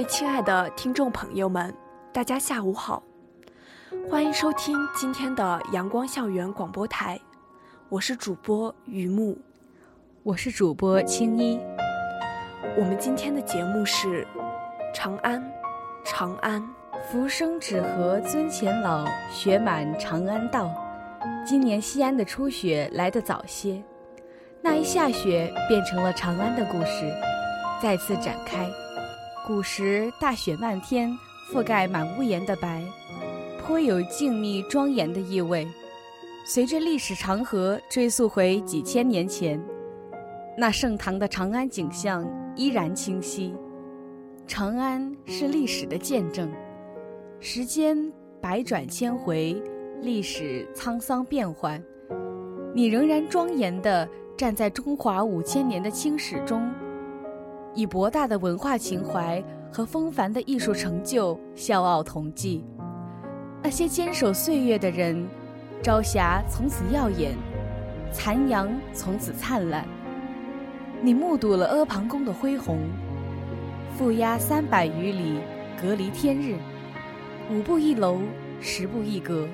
位亲爱的听众朋友们，大家下午好，欢迎收听今天的阳光校园广播台，我是主播于木，我是主播青衣。我们今天的节目是长安，长安，浮生只合尊前老，雪满长安道。今年西安的初雪来得早些，那一下雪变成了长安的故事，再次展开。古时大雪漫天，覆盖满屋檐的白，颇有静谧庄严的意味。随着历史长河追溯回几千年前，那盛唐的长安景象依然清晰。长安是历史的见证，时间百转千回，历史沧桑变幻，你仍然庄严地站在中华五千年的青史中。以博大的文化情怀和风帆的艺术成就笑傲同济，那些坚守岁月的人，朝霞从此耀眼，残阳从此灿烂。你目睹了阿房宫的恢宏，负压三百余里，隔离天日，五步一楼，十步一阁，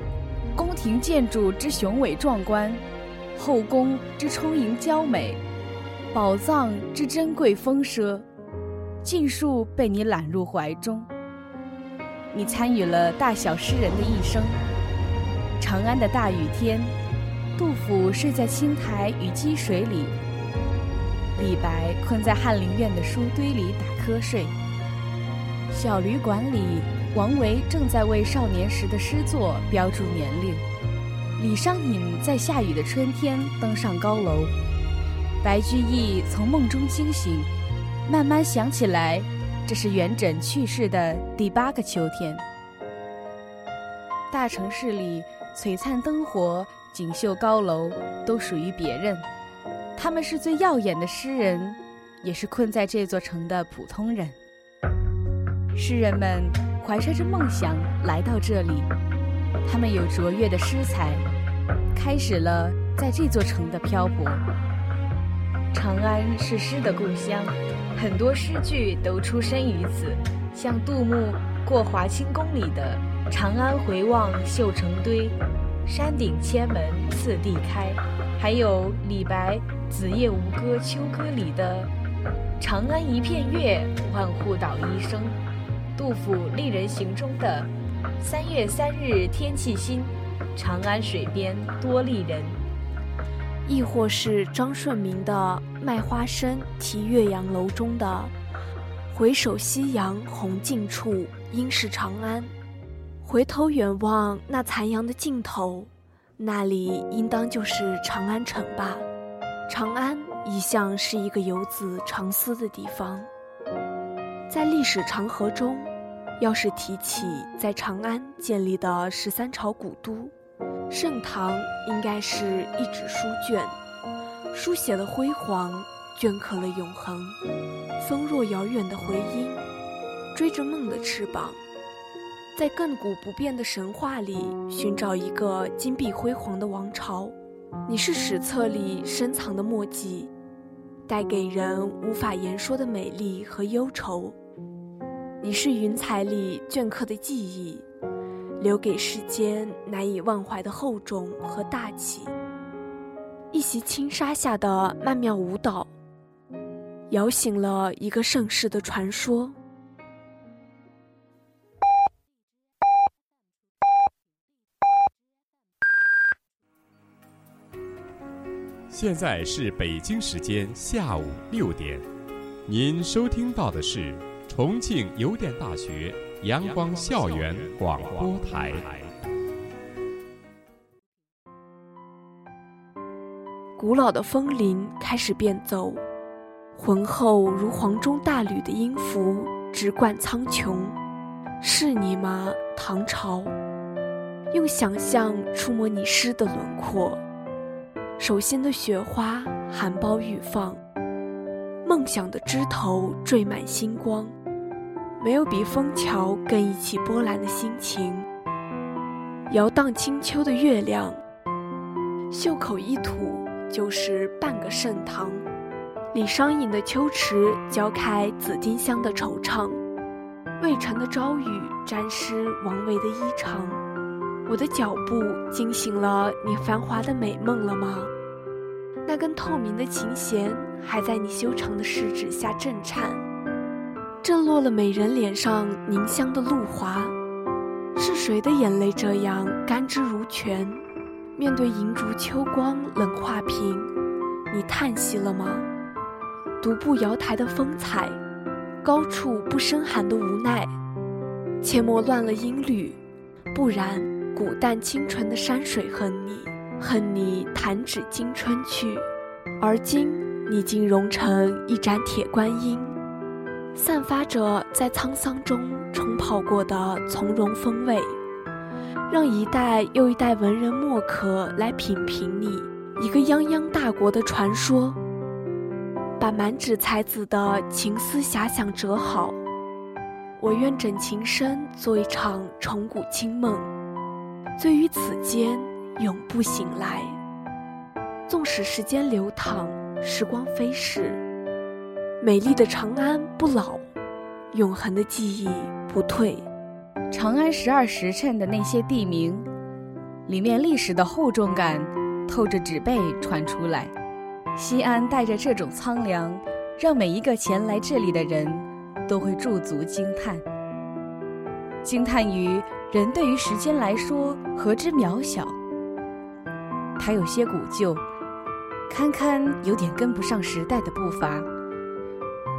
宫廷建筑之雄伟壮观，后宫之充盈娇美。宝藏之珍贵丰奢，尽数被你揽入怀中。你参与了大小诗人的一生。长安的大雨天，杜甫睡在青苔与积水里；李白困在翰林院的书堆里打瞌睡。小旅馆里，王维正在为少年时的诗作标注年龄。李商隐在下雨的春天登上高楼。白居易从梦中惊醒，慢慢想起来，这是元稹去世的第八个秋天。大城市里璀璨灯火、锦绣高楼都属于别人，他们是最耀眼的诗人，也是困在这座城的普通人。诗人们怀揣着梦想来到这里，他们有卓越的诗才，开始了在这座城的漂泊。长安是诗的故乡，很多诗句都出身于此，像杜牧《过华清宫》里的“长安回望绣成堆，山顶千门次第开”，还有李白《子夜吴歌·秋歌》里的“长安一片月，万户捣衣声”，杜甫《丽人行》中的“三月三日天气新，长安水边多丽人”。亦或是张顺明的《卖花生题岳阳楼》中的“回首夕阳红尽处，应是长安”，回头远望那残阳的尽头，那里应当就是长安城吧。长安一向是一个游子长思的地方，在历史长河中，要是提起在长安建立的十三朝古都。盛唐应该是一纸书卷，书写了辉煌，镌刻了永恒。风若遥远的回音，追着梦的翅膀，在亘古不变的神话里寻找一个金碧辉煌的王朝。你是史册里深藏的墨迹，带给人无法言说的美丽和忧愁。你是云彩里镌刻的记忆。留给世间难以忘怀的厚重和大气。一袭轻纱下的曼妙舞蹈，摇醒了一个盛世的传说。现在是北京时间下午六点，您收听到的是重庆邮电大学。阳光校园广播台，古老的风铃开始变奏，浑厚如黄钟大吕的音符直贯苍穹。是你吗，唐朝？用想象触摸你诗的轮廓。手心的雪花含苞欲放，梦想的枝头缀满星光。没有比枫桥更溢起波澜的心情。摇荡清秋的月亮，袖口一吐就是半个盛唐。李商隐的秋池浇开紫丁香的惆怅，渭城的朝雨沾湿王维的衣裳。我的脚步惊醒了你繁华的美梦了吗？那根透明的琴弦还在你修长的食指下震颤，震落了美人脸上凝香的露华。是谁的眼泪这样甘之如泉？面对银烛秋光冷画屏，你叹息了吗？独步瑶台的风采，高处不胜寒的无奈，切莫乱了音律，不然古淡清纯的山水恨你，恨你弹指惊春去。而今你竟融成一盏铁观音。散发着在沧桑中冲泡过的从容风味，让一代又一代文人墨客来品评你一个泱泱大国的传说，把满纸才子的情思遐想折好。我愿枕琴声做一场重古清梦，醉于此间，永不醒来。纵使时间流淌，时光飞逝。美丽的长安不老，永恒的记忆不退。长安十二时辰的那些地名，里面历史的厚重感透着纸背传出来。西安带着这种苍凉，让每一个前来这里的人都会驻足惊叹，惊叹于人对于时间来说何之渺小。它有些古旧，堪堪有点跟不上时代的步伐。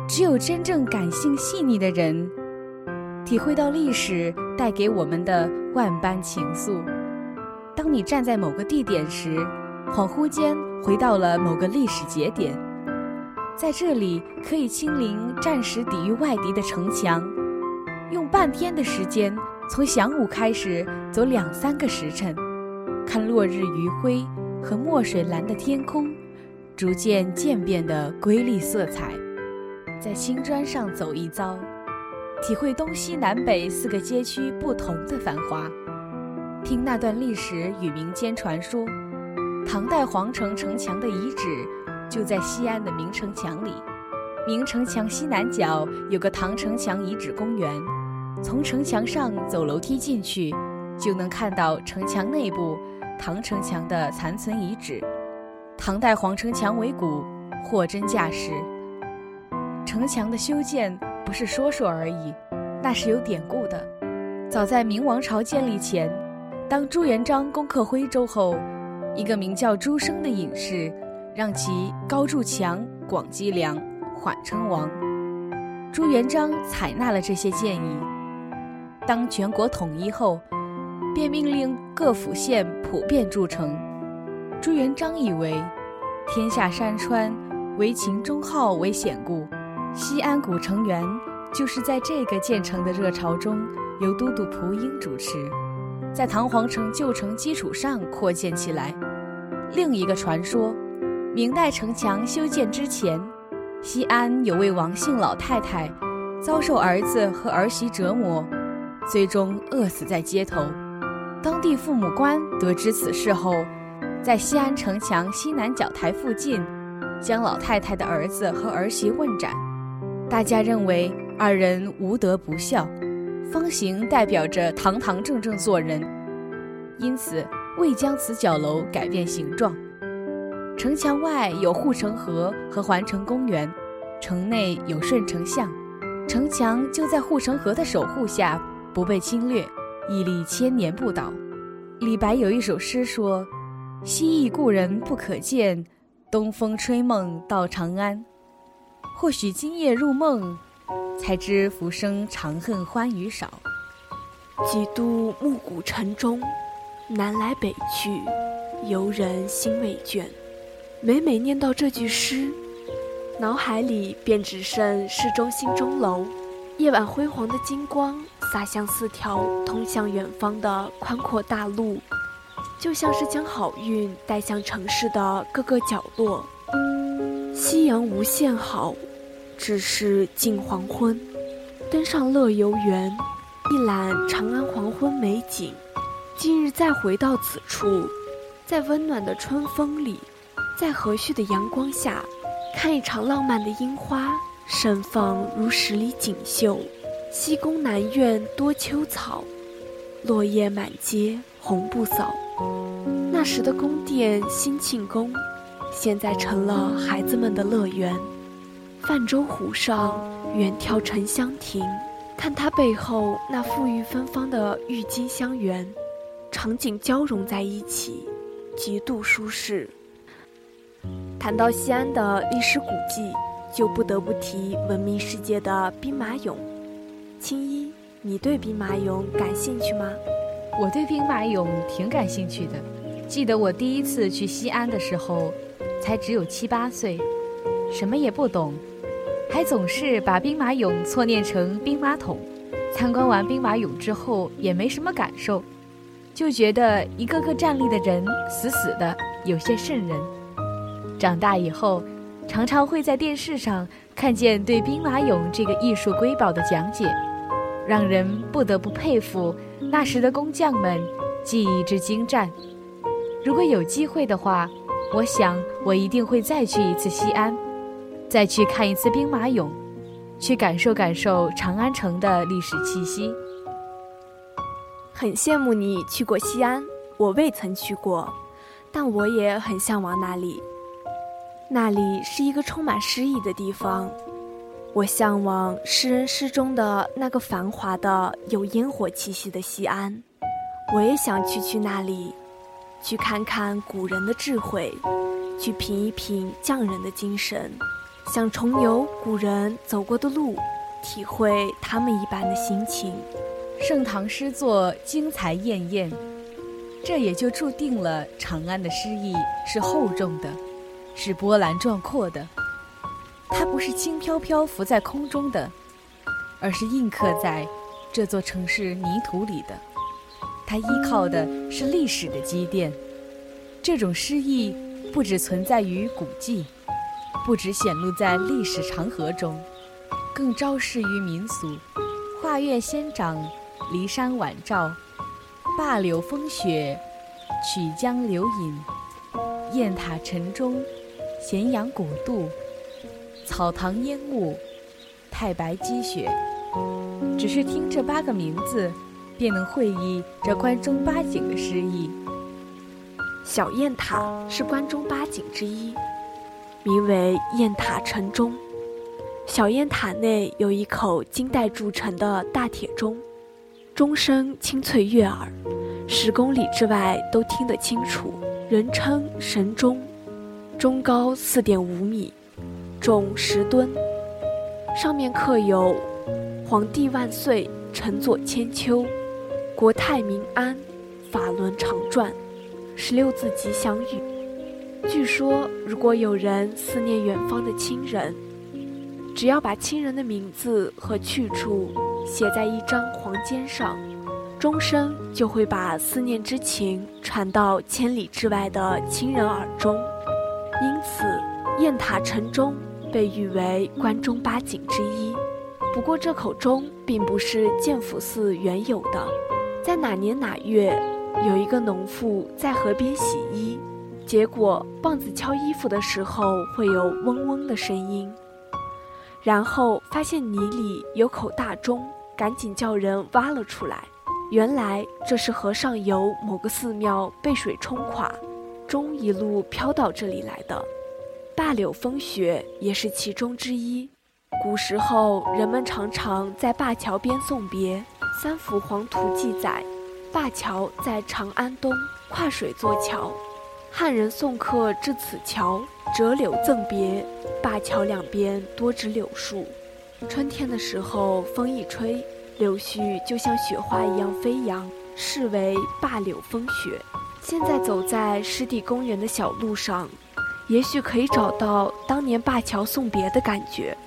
只有真正感性细腻的人，体会到历史带给我们的万般情愫。当你站在某个地点时，恍惚间回到了某个历史节点，在这里可以亲临战时抵御外敌的城墙，用半天的时间从晌午开始走两三个时辰，看落日余晖和墨水蓝的天空逐渐渐变的瑰丽色彩。在青砖上走一遭，体会东西南北四个街区不同的繁华。听那段历史与民间传说，唐代皇城城墙的遗址就在西安的明城墙里。明城墙西南角有个唐城墙遗址公园，从城墙上走楼梯进去，就能看到城墙内部唐城墙的残存遗址。唐代皇城墙为古，货真价实。城墙的修建不是说说而已，那是有典故的。早在明王朝建立前，当朱元璋攻克徽州后，一个名叫朱升的隐士，让其高筑墙、广积粮，缓称王。朱元璋采纳了这些建议。当全国统一后，便命令各府县普遍筑城。朱元璋以为，天下山川，唯秦中号为险固。西安古城园就是在这个建成的热潮中，由都督蒲英主持，在唐皇城旧城基础上扩建起来。另一个传说，明代城墙修建之前，西安有位王姓老太太，遭受儿子和儿媳折磨，最终饿死在街头。当地父母官得知此事后，在西安城墙西南角台附近，将老太太的儿子和儿媳问斩。大家认为二人无德不孝，方形代表着堂堂正正做人，因此未将此角楼改变形状。城墙外有护城河和环城公园，城内有顺城巷，城墙就在护城河的守护下不被侵略，屹立千年不倒。李白有一首诗说：“西忆故人不可见，东风吹梦到长安。”或许今夜入梦，才知浮生长恨欢与少。几度暮鼓晨钟，南来北去，游人心未倦。每每念到这句诗，脑海里便只剩市中心钟楼，夜晚辉煌的金光洒向四条通向远方的宽阔大路，就像是将好运带向城市的各个角落。夕阳无限好，只是近黄昏。登上乐游原，一览长安黄昏美景。今日再回到此处，在温暖的春风里，在和煦的阳光下，看一场浪漫的樱花盛放如十里锦绣。西宫南院多秋草，落叶满街红不扫。那时的宫殿兴庆宫，现在成了孩子们的乐园。泛舟湖上，远眺沉香亭，看它背后那馥郁芬芳的郁金香园，场景交融在一起，极度舒适。谈到西安的历史古迹，就不得不提闻名世界的兵马俑。青衣，你对兵马俑感兴趣吗？我对兵马俑挺感兴趣的。记得我第一次去西安的时候，才只有七八岁，什么也不懂。还总是把兵马俑错念成兵马桶。参观完兵马俑之后，也没什么感受，就觉得一个个站立的人死死的，有些瘆人。长大以后，常常会在电视上看见对兵马俑这个艺术瑰宝的讲解，让人不得不佩服那时的工匠们技艺之精湛。如果有机会的话，我想我一定会再去一次西安。再去看一次兵马俑，去感受感受长安城的历史气息。很羡慕你去过西安，我未曾去过，但我也很向往那里。那里是一个充满诗意的地方，我向往诗人诗中的那个繁华的、有烟火气息的西安。我也想去去那里，去看看古人的智慧，去品一品匠人的精神。想重游古人走过的路，体会他们一般的心情。盛唐诗作精彩艳艳，这也就注定了长安的诗意是厚重的，是波澜壮阔的。它不是轻飘飘浮在空中的，而是印刻在这座城市泥土里的。它依靠的是历史的积淀。这种诗意不只存在于古迹。不止显露在历史长河中，更昭示于民俗。画院仙长，骊山晚照，灞柳风雪，曲江流饮。雁塔晨钟，咸阳古渡，草堂烟雾，太白积雪。只是听这八个名字，便能会意这关中八景的诗意。小雁塔是关中八景之一。名为雁塔城钟，小雁塔内有一口金代铸成的大铁钟，钟声清脆悦耳，十公里之外都听得清楚，人称神钟。钟高四点五米，重十吨，上面刻有“皇帝万岁，臣左千秋，国泰民安，法轮常转”十六字吉祥语。据说，如果有人思念远方的亲人，只要把亲人的名字和去处写在一张黄笺上，钟声就会把思念之情传到千里之外的亲人耳中。因此，雁塔城钟被誉为关中八景之一。不过，这口钟并不是建福寺原有的，在哪年哪月，有一个农妇在河边洗衣。结果，棒子敲衣服的时候会有嗡嗡的声音，然后发现泥里有口大钟，赶紧叫人挖了出来。原来这是河上游某个寺庙被水冲垮，钟一路飘到这里来的。灞柳风雪也是其中之一。古时候人们常常在灞桥边送别，三幅黄图记载，灞桥在长安东，跨水做桥。汉人送客至此桥，折柳赠别，灞桥两边多植柳树。春天的时候，风一吹，柳絮就像雪花一样飞扬，视为灞柳风雪。现在走在湿地公园的小路上，也许可以找到当年灞桥送别的感觉。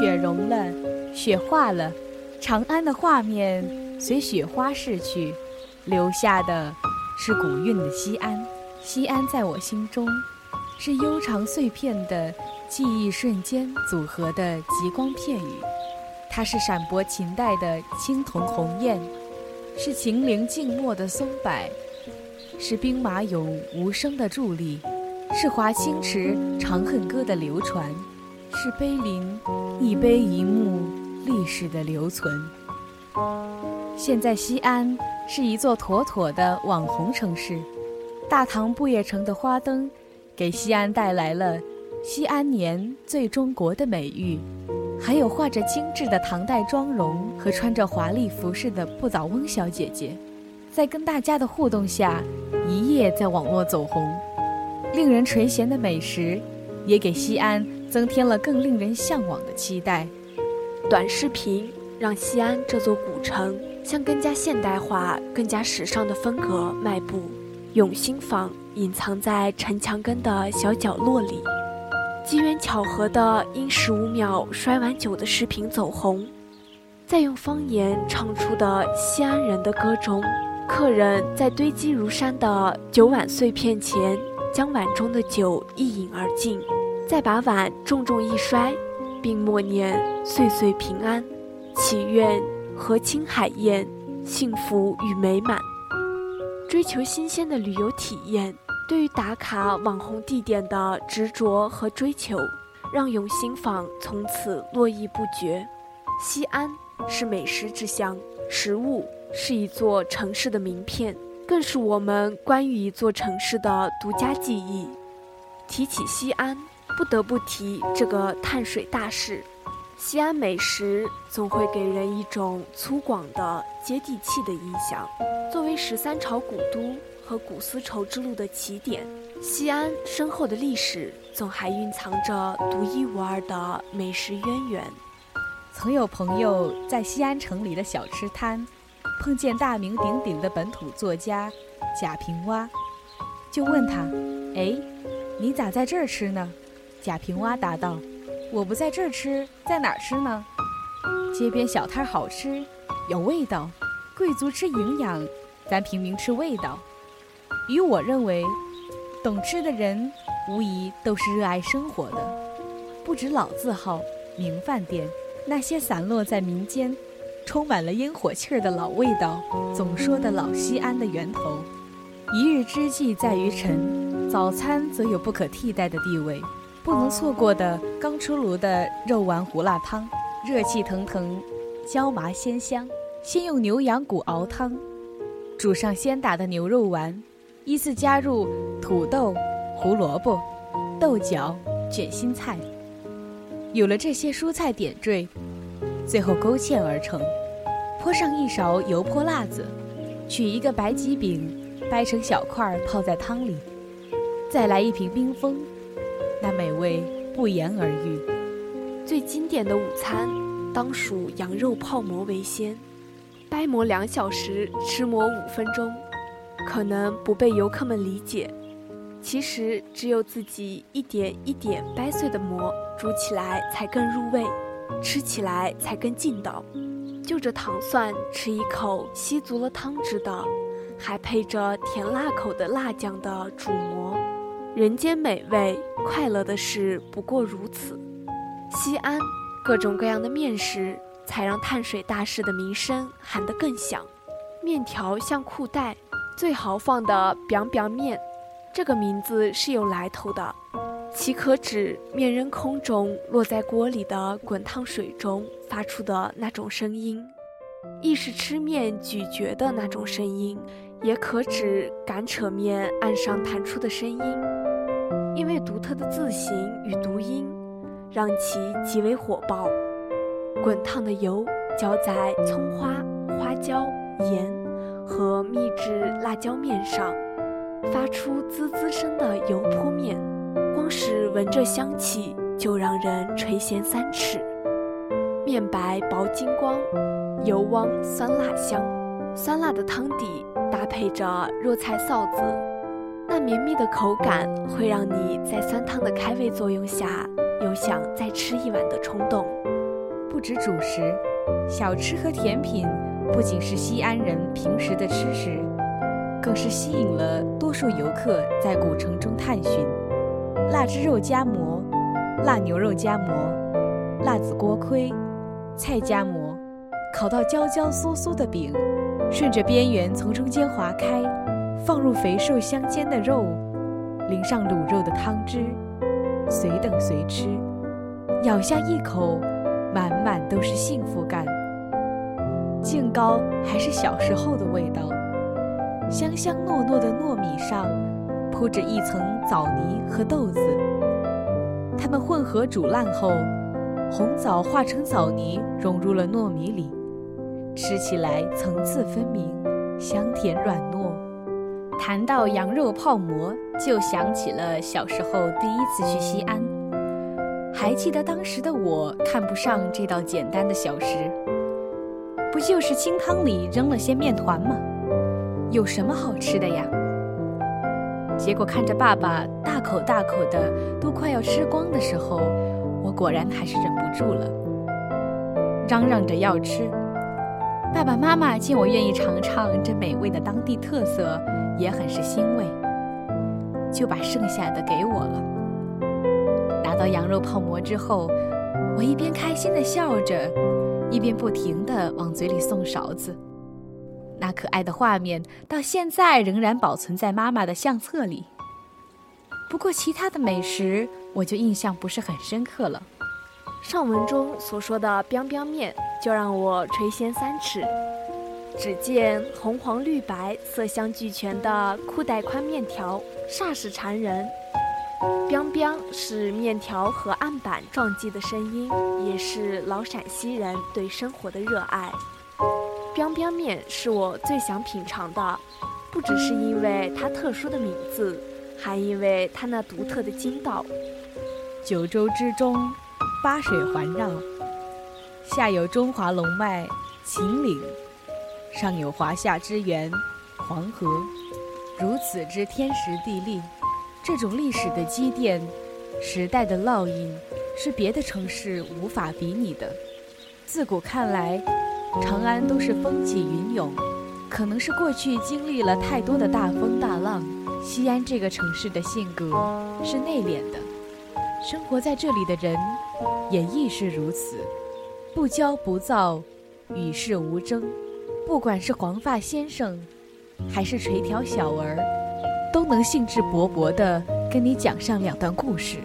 雪融了，雪化了，长安的画面随雪花逝去，留下的是古韵的西安。西安在我心中，是悠长碎片的记忆瞬间组合的极光片语。它是闪博秦代的青铜鸿雁，是秦陵静默的松柏，是兵马俑无声的伫立，是华清池《长恨歌》的流传，是碑林一碑一墓历史的留存。现在西安是一座妥妥的网红城市，大唐不夜城的花灯，给西安带来了“西安年最中国”的美誉。还有画着精致的唐代妆容和穿着华丽服饰的不倒翁小姐姐，在跟大家的互动下，一夜在网络走红。令人垂涎的美食，也给西安增添了更令人向往的期待。短视频让西安这座古城向更加现代化、更加时尚的风格迈步。永兴坊隐藏在城墙根的小角落里。机缘巧合的因十五秒摔碗酒的视频走红，在用方言唱出的西安人的歌中，客人在堆积如山的酒碗碎片前，将碗中的酒一饮而尽，再把碗重重一摔，并默念岁岁平安，祈愿和亲海晏，幸福与美满。追求新鲜的旅游体验。对于打卡网红地点的执着和追求，让永兴坊从此络绎不绝。西安是美食之乡，食物是一座城市的名片，更是我们关于一座城市的独家记忆。提起西安，不得不提这个碳水大市。西安美食总会给人一种粗犷的接地气的印象。作为十三朝古都。和古丝绸之路的起点，西安深厚的历史总还蕴藏着独一无二的美食渊源。曾有朋友在西安城里的小吃摊，碰见大名鼎鼎的本土作家贾平凹，就问他：“哎，你咋在这儿吃呢？”贾平凹答道：“我不在这儿吃，在哪儿吃呢？街边小摊好吃，有味道，贵族吃营养，咱平民吃味道。”与我认为，懂吃的人无疑都是热爱生活的。不止老字号、名饭店，那些散落在民间、充满了烟火气儿的老味道，总说的老西安的源头。一日之计在于晨，早餐则有不可替代的地位。不能错过的刚出炉的肉丸胡辣汤，热气腾腾，椒麻鲜香。先用牛羊骨熬汤，煮上鲜打的牛肉丸。依次加入土豆、胡萝卜、豆角、卷心菜。有了这些蔬菜点缀，最后勾芡而成。泼上一勺油泼辣子，取一个白吉饼，掰成小块泡在汤里，再来一瓶冰峰，那美味不言而喻。最经典的午餐，当属羊肉泡馍为先，掰馍两小时，吃馍五分钟。可能不被游客们理解，其实只有自己一点一点掰碎的馍，煮起来才更入味，吃起来才更劲道。就着糖蒜吃一口，吸足了汤汁的，还配着甜辣口的辣酱的煮馍，人间美味，快乐的事不过如此。西安各种各样的面食，才让碳水大师的名声喊得更响。面条像裤带。最豪放的 “biang biang 面”，这个名字是有来头的，其可指面扔空中落在锅里的滚烫水中发出的那种声音，亦是吃面咀嚼的那种声音，也可指擀扯面按上弹出的声音。因为独特的字形与读音，让其极为火爆。滚烫的油浇在葱花、花椒、盐。和秘制辣椒面上，发出滋滋声的油泼面，光是闻着香气就让人垂涎三尺。面白薄金光，油汪酸辣香，酸辣的汤底搭配着热菜臊子，那绵密的口感会让你在酸汤的开胃作用下，有想再吃一碗的冲动。不止主食，小吃和甜品不仅是西安人平时的吃食，更是吸引了多数游客在古城中探寻。腊汁肉夹馍、腊牛肉夹馍、辣子锅盔、菜夹馍，烤到焦焦酥酥的饼，顺着边缘从中间划开，放入肥瘦相间的肉，淋上卤肉的汤汁，随等随吃，咬下一口。满满都是幸福感，净糕还是小时候的味道，香香糯糯的糯米上铺着一层枣泥和豆子，它们混合煮烂后，红枣化成枣泥融入了糯米里，吃起来层次分明，香甜软糯。谈到羊肉泡馍，就想起了小时候第一次去西安。还记得当时的我看不上这道简单的小食，不就是清汤里扔了些面团吗？有什么好吃的呀？结果看着爸爸大口大口的都快要吃光的时候，我果然还是忍不住了，嚷嚷着要吃。爸爸妈妈见我愿意尝尝这美味的当地特色，也很是欣慰，就把剩下的给我了。拿到羊肉泡馍之后，我一边开心的笑着，一边不停的往嘴里送勺子。那可爱的画面到现在仍然保存在妈妈的相册里。不过其他的美食我就印象不是很深刻了。上文中所说的 “biang biang 面”就让我垂涎三尺。只见红黄绿白色香俱全的裤带宽面条，煞是馋人。乒乒是面条和案板撞击的声音，也是老陕西人对生活的热爱。乒乒面是我最想品尝的，不只是因为它特殊的名字，还因为它那独特的筋道。九州之中，八水环绕，下有中华龙脉秦岭，上有华夏之源黄河，如此之天时地利。这种历史的积淀，时代的烙印，是别的城市无法比拟的。自古看来，长安都是风起云涌，可能是过去经历了太多的大风大浪。西安这个城市的性格是内敛的，生活在这里的人也亦是如此，不骄不躁，与世无争。不管是黄发先生，还是垂髫小儿。都能兴致勃勃地跟你讲上两段故事，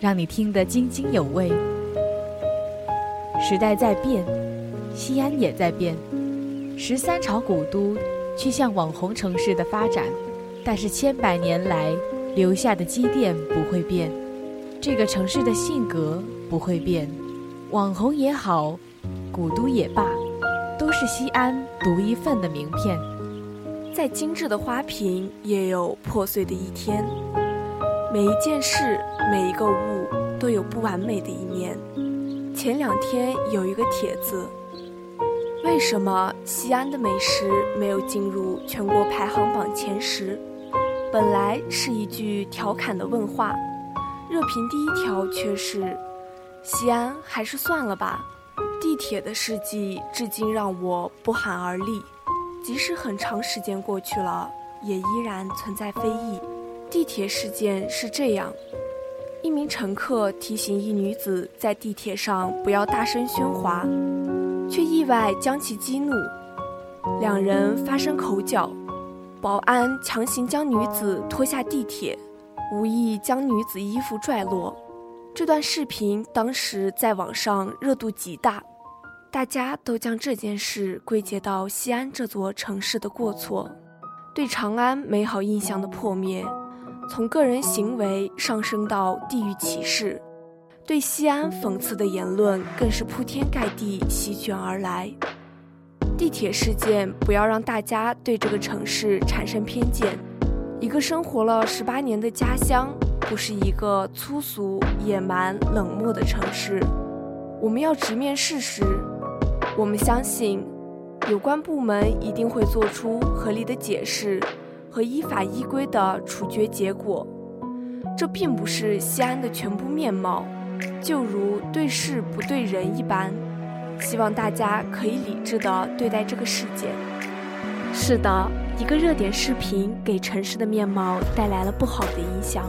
让你听得津津有味。时代在变，西安也在变。十三朝古都趋向网红城市的发展，但是千百年来留下的积淀不会变，这个城市的性格不会变。网红也好，古都也罢，都是西安独一份的名片。再精致的花瓶也有破碎的一天，每一件事、每一个物都有不完美的一面。前两天有一个帖子，为什么西安的美食没有进入全国排行榜前十？本来是一句调侃的问话，热评第一条却是：西安还是算了吧。地铁的事迹至今让我不寒而栗。即使很长时间过去了，也依然存在非议。地铁事件是这样：一名乘客提醒一女子在地铁上不要大声喧哗，却意外将其激怒，两人发生口角，保安强行将女子拖下地铁，无意将女子衣服拽落。这段视频当时在网上热度极大。大家都将这件事归结到西安这座城市的过错，对长安美好印象的破灭，从个人行为上升到地域歧视，对西安讽刺的言论更是铺天盖地席卷而来。地铁事件不要让大家对这个城市产生偏见，一个生活了十八年的家乡，不是一个粗俗、野蛮、冷漠的城市。我们要直面事实。我们相信，有关部门一定会做出合理的解释，和依法依规的处决结果。这并不是西安的全部面貌，就如对事不对人一般。希望大家可以理智地对待这个事件。是的，一个热点视频给城市的面貌带来了不好的影响。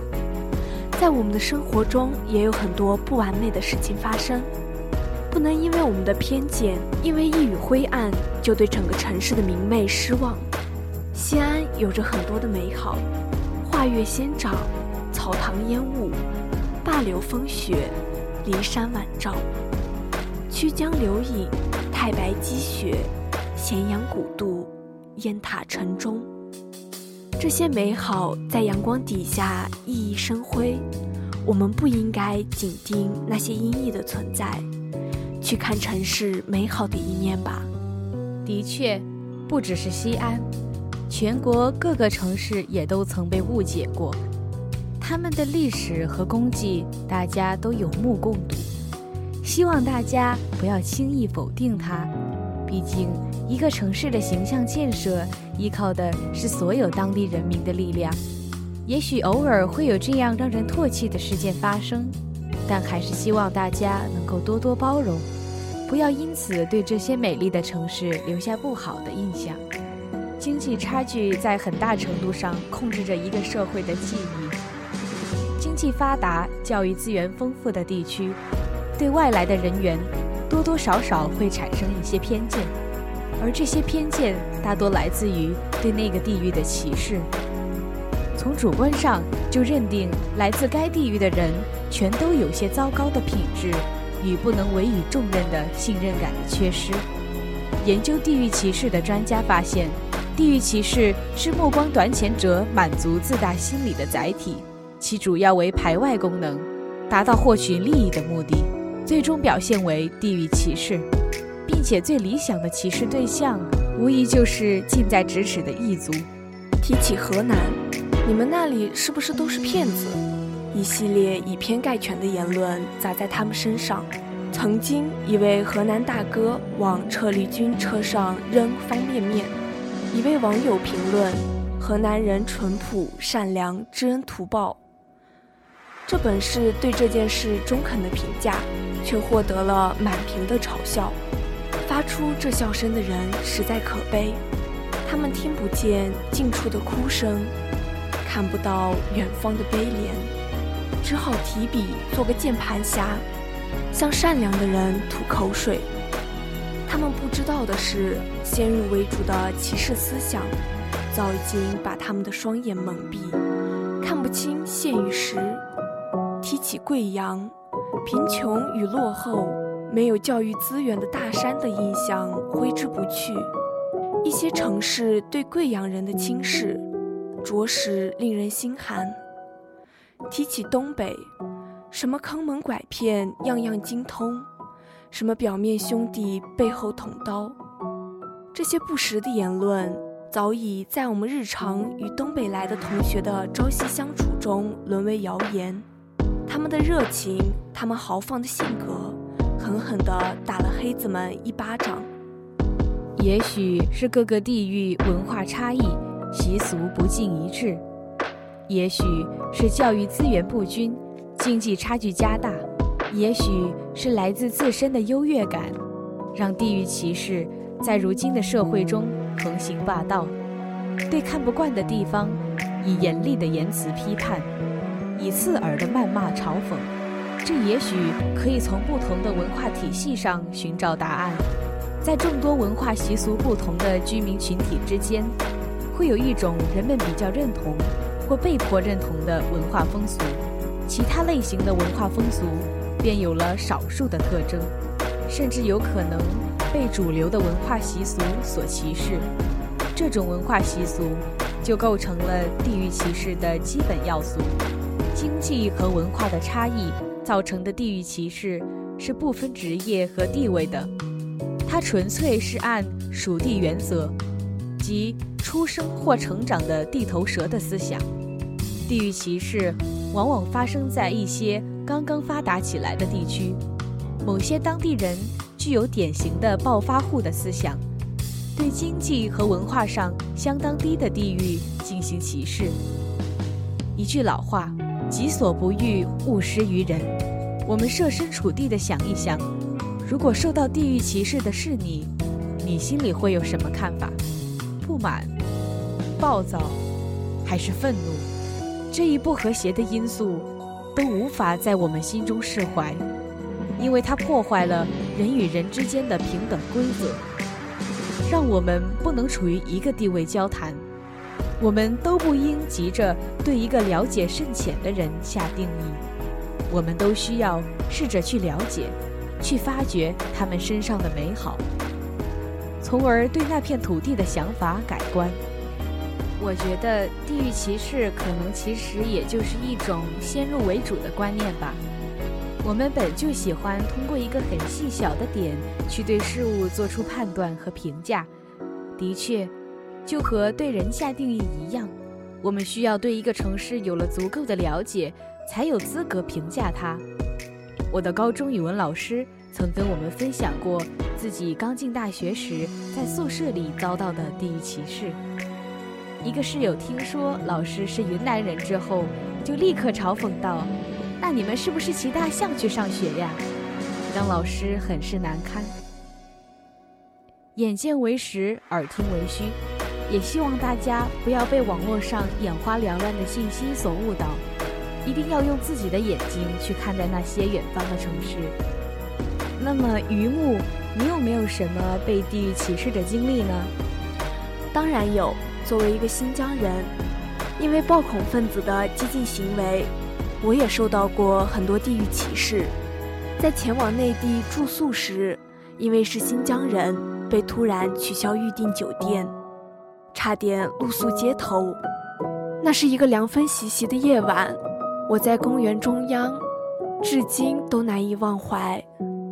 在我们的生活中，也有很多不完美的事情发生。不能因为我们的偏见，因为一语灰暗，就对整个城市的明媚失望。西安有着很多的美好，画月仙长，草堂烟雾，灞柳风雪，骊山晚照。曲江流影，太白积雪，咸阳古渡，雁塔城中。这些美好在阳光底下熠熠生辉。我们不应该紧盯那些阴翳的存在，去看城市美好的一面吧。的确，不只是西安，全国各个城市也都曾被误解过。他们的历史和功绩，大家都有目共睹。希望大家不要轻易否定它，毕竟一个城市的形象建设依靠的是所有当地人民的力量。也许偶尔会有这样让人唾弃的事件发生，但还是希望大家能够多多包容，不要因此对这些美丽的城市留下不好的印象。经济差距在很大程度上控制着一个社会的记忆。经济发达、教育资源丰富的地区。对外来的人员，多多少少会产生一些偏见，而这些偏见大多来自于对那个地域的歧视。从主观上就认定来自该地域的人全都有些糟糕的品质与不能委以重任的信任感的缺失。研究地域歧视的专家发现，地域歧视是目光短浅者满足自大心理的载体，其主要为排外功能，达到获取利益的目的。最终表现为地域歧视，并且最理想的歧视对象，无疑就是近在咫尺的异族。提起河南，你们那里是不是都是骗子？一系列以偏概全的言论砸在他们身上。曾经，一位河南大哥往撤离军车上扔方便面，一位网友评论：“河南人淳朴善良，知恩图报。”这本是对这件事中肯的评价。却获得了满屏的嘲笑。发出这笑声的人实在可悲，他们听不见近处的哭声，看不到远方的悲怜，只好提笔做个键盘侠，向善良的人吐口水。他们不知道的是，先入为主的歧视思想，早已经把他们的双眼蒙蔽，看不清现与实。提起贵阳。贫穷与落后、没有教育资源的大山的印象挥之不去。一些城市对贵阳人的轻视，着实令人心寒。提起东北，什么坑蒙拐骗样样精通，什么表面兄弟背后捅刀，这些不实的言论早已在我们日常与东北来的同学的朝夕相处中沦为谣言。他们的热情，他们豪放的性格，狠狠地打了黑子们一巴掌。也许是各个地域文化差异、习俗不尽一致；也许是教育资源不均、经济差距加大；也许是来自自身的优越感，让地域歧视在如今的社会中横行霸道。对看不惯的地方，以严厉的言辞批判。以刺耳的谩骂嘲讽，这也许可以从不同的文化体系上寻找答案。在众多文化习俗不同的居民群体之间，会有一种人们比较认同或被迫认同的文化风俗，其他类型的文化风俗便有了少数的特征，甚至有可能被主流的文化习俗所歧视。这种文化习俗就构成了地域歧视的基本要素。经济和文化的差异造成的地域歧视是不分职业和地位的，它纯粹是按属地原则，即出生或成长的地头蛇的思想。地域歧视往往发生在一些刚刚发达起来的地区，某些当地人具有典型的暴发户的思想，对经济和文化上相当低的地域进行歧视。一句老话：“己所不欲，勿施于人。”我们设身处地的想一想，如果受到地域歧视的是你，你心里会有什么看法？不满、暴躁，还是愤怒？这一不和谐的因素，都无法在我们心中释怀，因为它破坏了人与人之间的平等规则，让我们不能处于一个地位交谈。我们都不应急着对一个了解甚浅的人下定义，我们都需要试着去了解，去发掘他们身上的美好，从而对那片土地的想法改观。我觉得地域歧视可能其实也就是一种先入为主的观念吧。我们本就喜欢通过一个很细小的点去对事物做出判断和评价，的确。就和对人下定义一样，我们需要对一个城市有了足够的了解，才有资格评价它。我的高中语文老师曾跟我们分享过自己刚进大学时在宿舍里遭到的地域歧视。一个室友听说老师是云南人之后，就立刻嘲讽道：“那你们是不是骑大象去上学呀？”让老师很是难堪。眼见为实，耳听为虚。也希望大家不要被网络上眼花缭乱的信息所误导，一定要用自己的眼睛去看待那些远方的城市。那么，榆木，你有没有什么被地域歧视的经历呢？当然有。作为一个新疆人，因为暴恐分子的激进行为，我也受到过很多地域歧视。在前往内地住宿时，因为是新疆人，被突然取消预订酒店。差点露宿街头。那是一个凉风习习的夜晚，我在公园中央，至今都难以忘怀，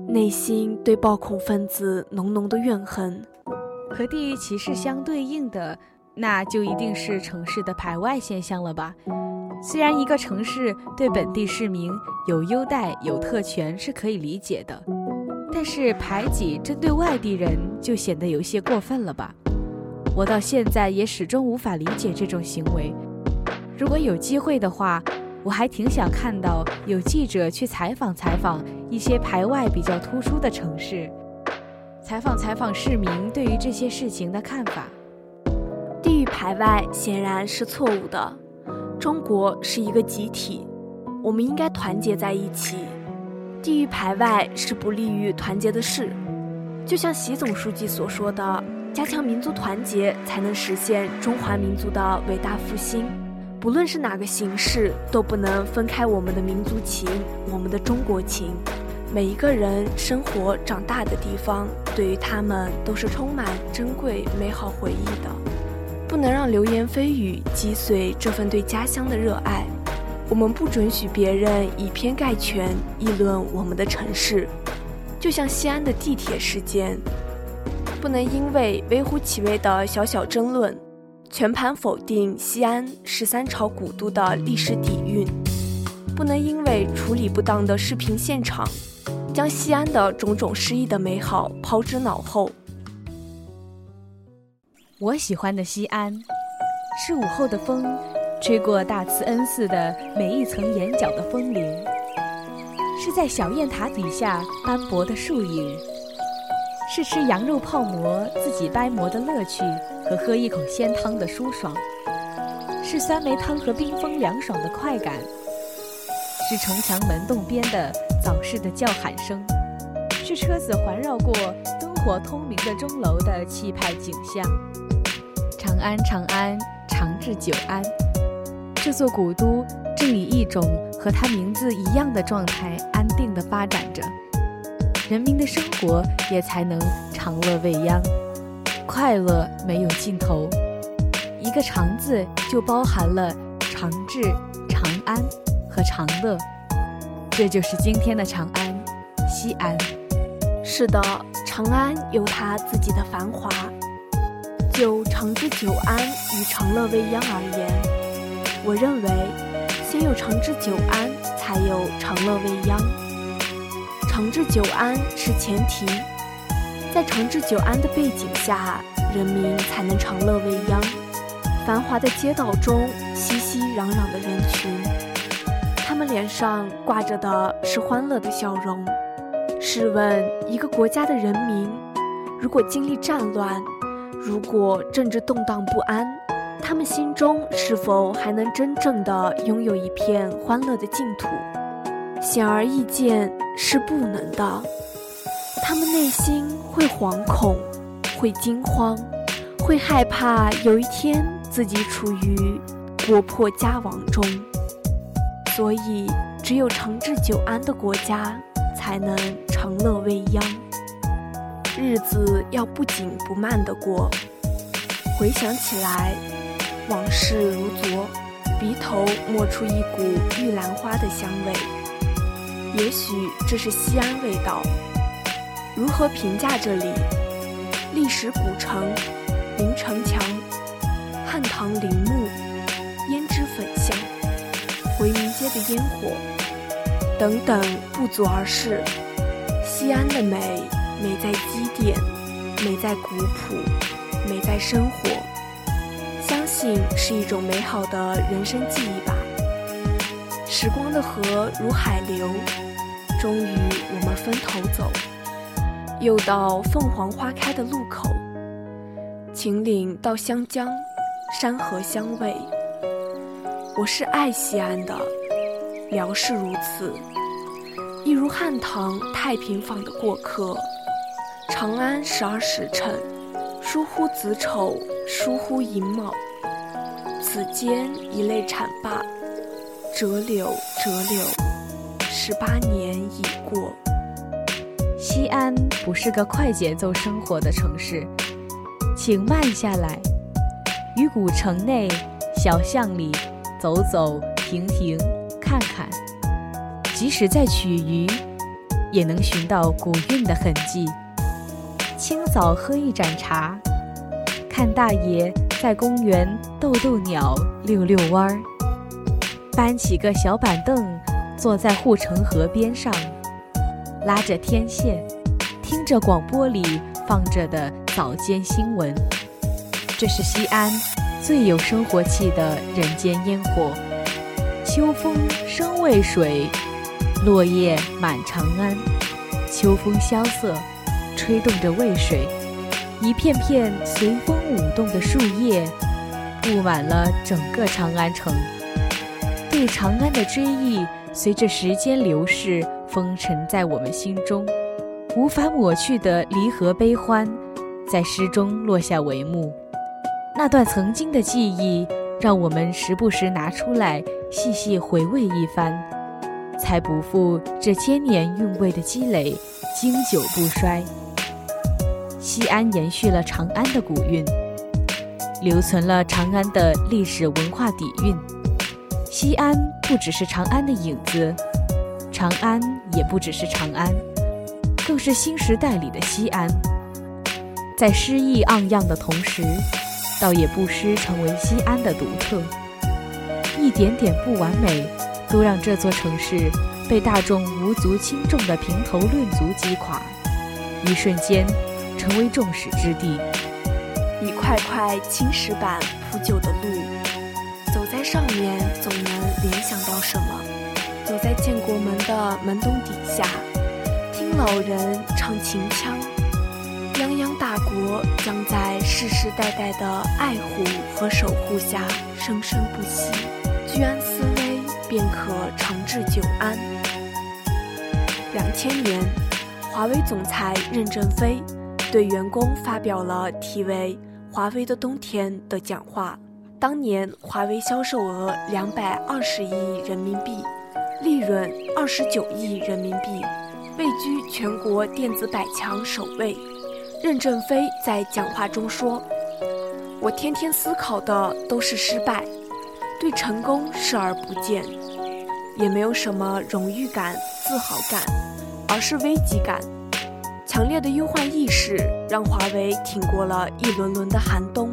内心对暴恐分子浓浓的怨恨。和地域歧视相对应的，那就一定是城市的排外现象了吧？虽然一个城市对本地市民有优待、有特权是可以理解的，但是排挤针对外地人就显得有些过分了吧？我到现在也始终无法理解这种行为。如果有机会的话，我还挺想看到有记者去采访采访一些排外比较突出的城市，采访采访市民对于这些事情的看法。地域排外显然是错误的。中国是一个集体，我们应该团结在一起。地域排外是不利于团结的事。就像习总书记所说的。加强民族团结，才能实现中华民族的伟大复兴。不论是哪个形式，都不能分开我们的民族情，我们的中国情。每一个人生活长大的地方，对于他们都是充满珍贵美好回忆的。不能让流言蜚语击碎这份对家乡的热爱。我们不准许别人以偏概全议论我们的城市。就像西安的地铁事件。不能因为微乎其微的小小争论，全盘否定西安十三朝古都的历史底蕴；不能因为处理不当的视频现场，将西安的种种诗意的美好抛之脑后。我喜欢的西安，是午后的风，吹过大慈恩寺的每一层檐角的风铃，是在小雁塔底下斑驳的树影。是吃羊肉泡馍自己掰馍的乐趣和喝一口鲜汤的舒爽，是酸梅汤和冰峰凉爽的快感，是城墙门洞边的早市的叫喊声，是车子环绕过灯火通明的钟楼的气派景象。长安，长安，长治久安。这座古都正以一种和它名字一样的状态安定地发展着。人民的生活也才能长乐未央，快乐没有尽头。一个“长”字就包含了长治、长安和长乐，这就是今天的长安，西安。是的，长安有它自己的繁华。就长治久安与长乐未央而言，我认为先有长治久安，才有长乐未央。长治久安是前提，在长治久安的背景下，人民才能长乐未央。繁华的街道中，熙熙攘攘的人群，他们脸上挂着的是欢乐的笑容。试问，一个国家的人民，如果经历战乱，如果政治动荡不安，他们心中是否还能真正的拥有一片欢乐的净土？显而易见，是不能的。他们内心会惶恐，会惊慌，会害怕有一天。自己处于国破家亡中，所以只有长治久安的国家才能长乐未央，日子要不紧不慢的过。回想起来，往事如昨，鼻头冒出一股玉兰花的香味，也许这是西安味道。如何评价这里？历史古城，临城墙。汉唐陵墓、胭脂粉香、回民街的烟火等等不足而饰。西安的美，美在积淀，美在古朴，美在生活。相信是一种美好的人生记忆吧。时光的河如海流，终于我们分头走，又到凤凰花开的路口。秦岭到湘江。山河相偎，我是爱西安的，辽是如此，一如汉唐太平坊的过客。长安十二时辰，疏忽子丑，疏忽寅卯，此间一泪惨罢，折柳折柳，十八年已过。西安不是个快节奏生活的城市，请慢下来。于古城内小巷里走走停停看看，即使在曲隅，也能寻到古韵的痕迹。清早喝一盏茶，看大爷在公园逗逗鸟、遛遛弯儿；搬起个小板凳，坐在护城河边上，拉着天线，听着广播里放着的早间新闻。这是西安最有生活气的人间烟火，秋风生渭水，落叶满长安。秋风萧瑟，吹动着渭水，一片片随风舞动的树叶，布满了整个长安城。对长安的追忆，随着时间流逝，封尘在我们心中，无法抹去的离合悲欢，在诗中落下帷幕。那段曾经的记忆，让我们时不时拿出来细细回味一番，才不负这千年韵味的积累，经久不衰。西安延续了长安的古韵，留存了长安的历史文化底蕴。西安不只是长安的影子，长安也不只是长安，更是新时代里的西安。在诗意盎漾的同时。倒也不失成为西安的独特，一点点不完美，都让这座城市被大众无足轻重的评头论足击垮，一瞬间成为众矢之的。一块块青石板铺就的路，走在上面联想到什么？走在建国门的门洞底下，听老人唱秦腔。泱泱大国将在世世代代的爱护和守护下生生不息，居安思危便可长治久安。两千年，华为总裁任正非对员工发表了题为《华为的冬天》的讲话。当年，华为销售额两百二十亿人民币，利润二十九亿人民币，位居全国电子百强首位。任正非在讲话中说：“我天天思考的都是失败，对成功视而不见，也没有什么荣誉感、自豪感，而是危机感。强烈的忧患意识让华为挺过了一轮轮的寒冬，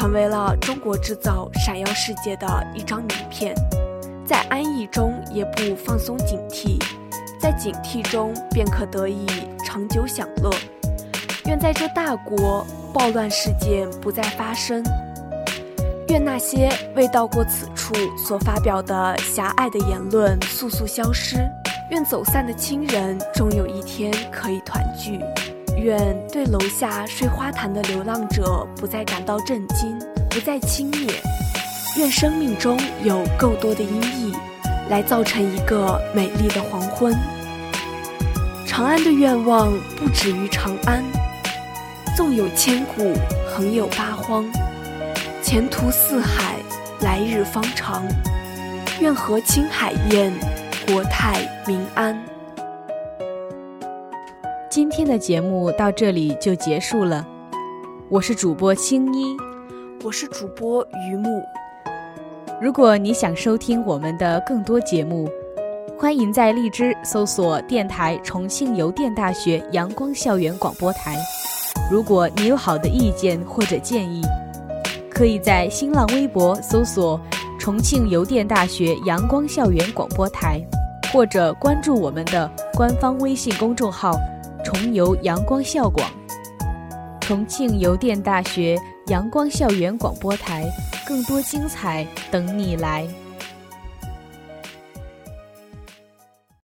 成为了中国制造闪耀世界的一张名片。在安逸中也不放松警惕，在警惕中便可得以长久享乐。”愿在这大国暴乱事件不再发生。愿那些未到过此处所发表的狭隘的言论速速消失。愿走散的亲人终有一天可以团聚。愿对楼下睡花坛的流浪者不再感到震惊，不再轻蔑。愿生命中有够多的阴翳，来造成一个美丽的黄昏。长安的愿望不止于长安，纵有千古，横有八荒，前途似海，来日方长。愿和清海晏，国泰民安。今天的节目到这里就结束了，我是主播青衣，我是主播于木。如果你想收听我们的更多节目，欢迎在荔枝搜索电台重庆邮电大学阳光校园广播台。如果你有好的意见或者建议，可以在新浪微博搜索重庆邮电大学阳光校园广播台，或者关注我们的官方微信公众号“重游阳光校广”。重庆邮电大学阳光校园广播台，更多精彩等你来。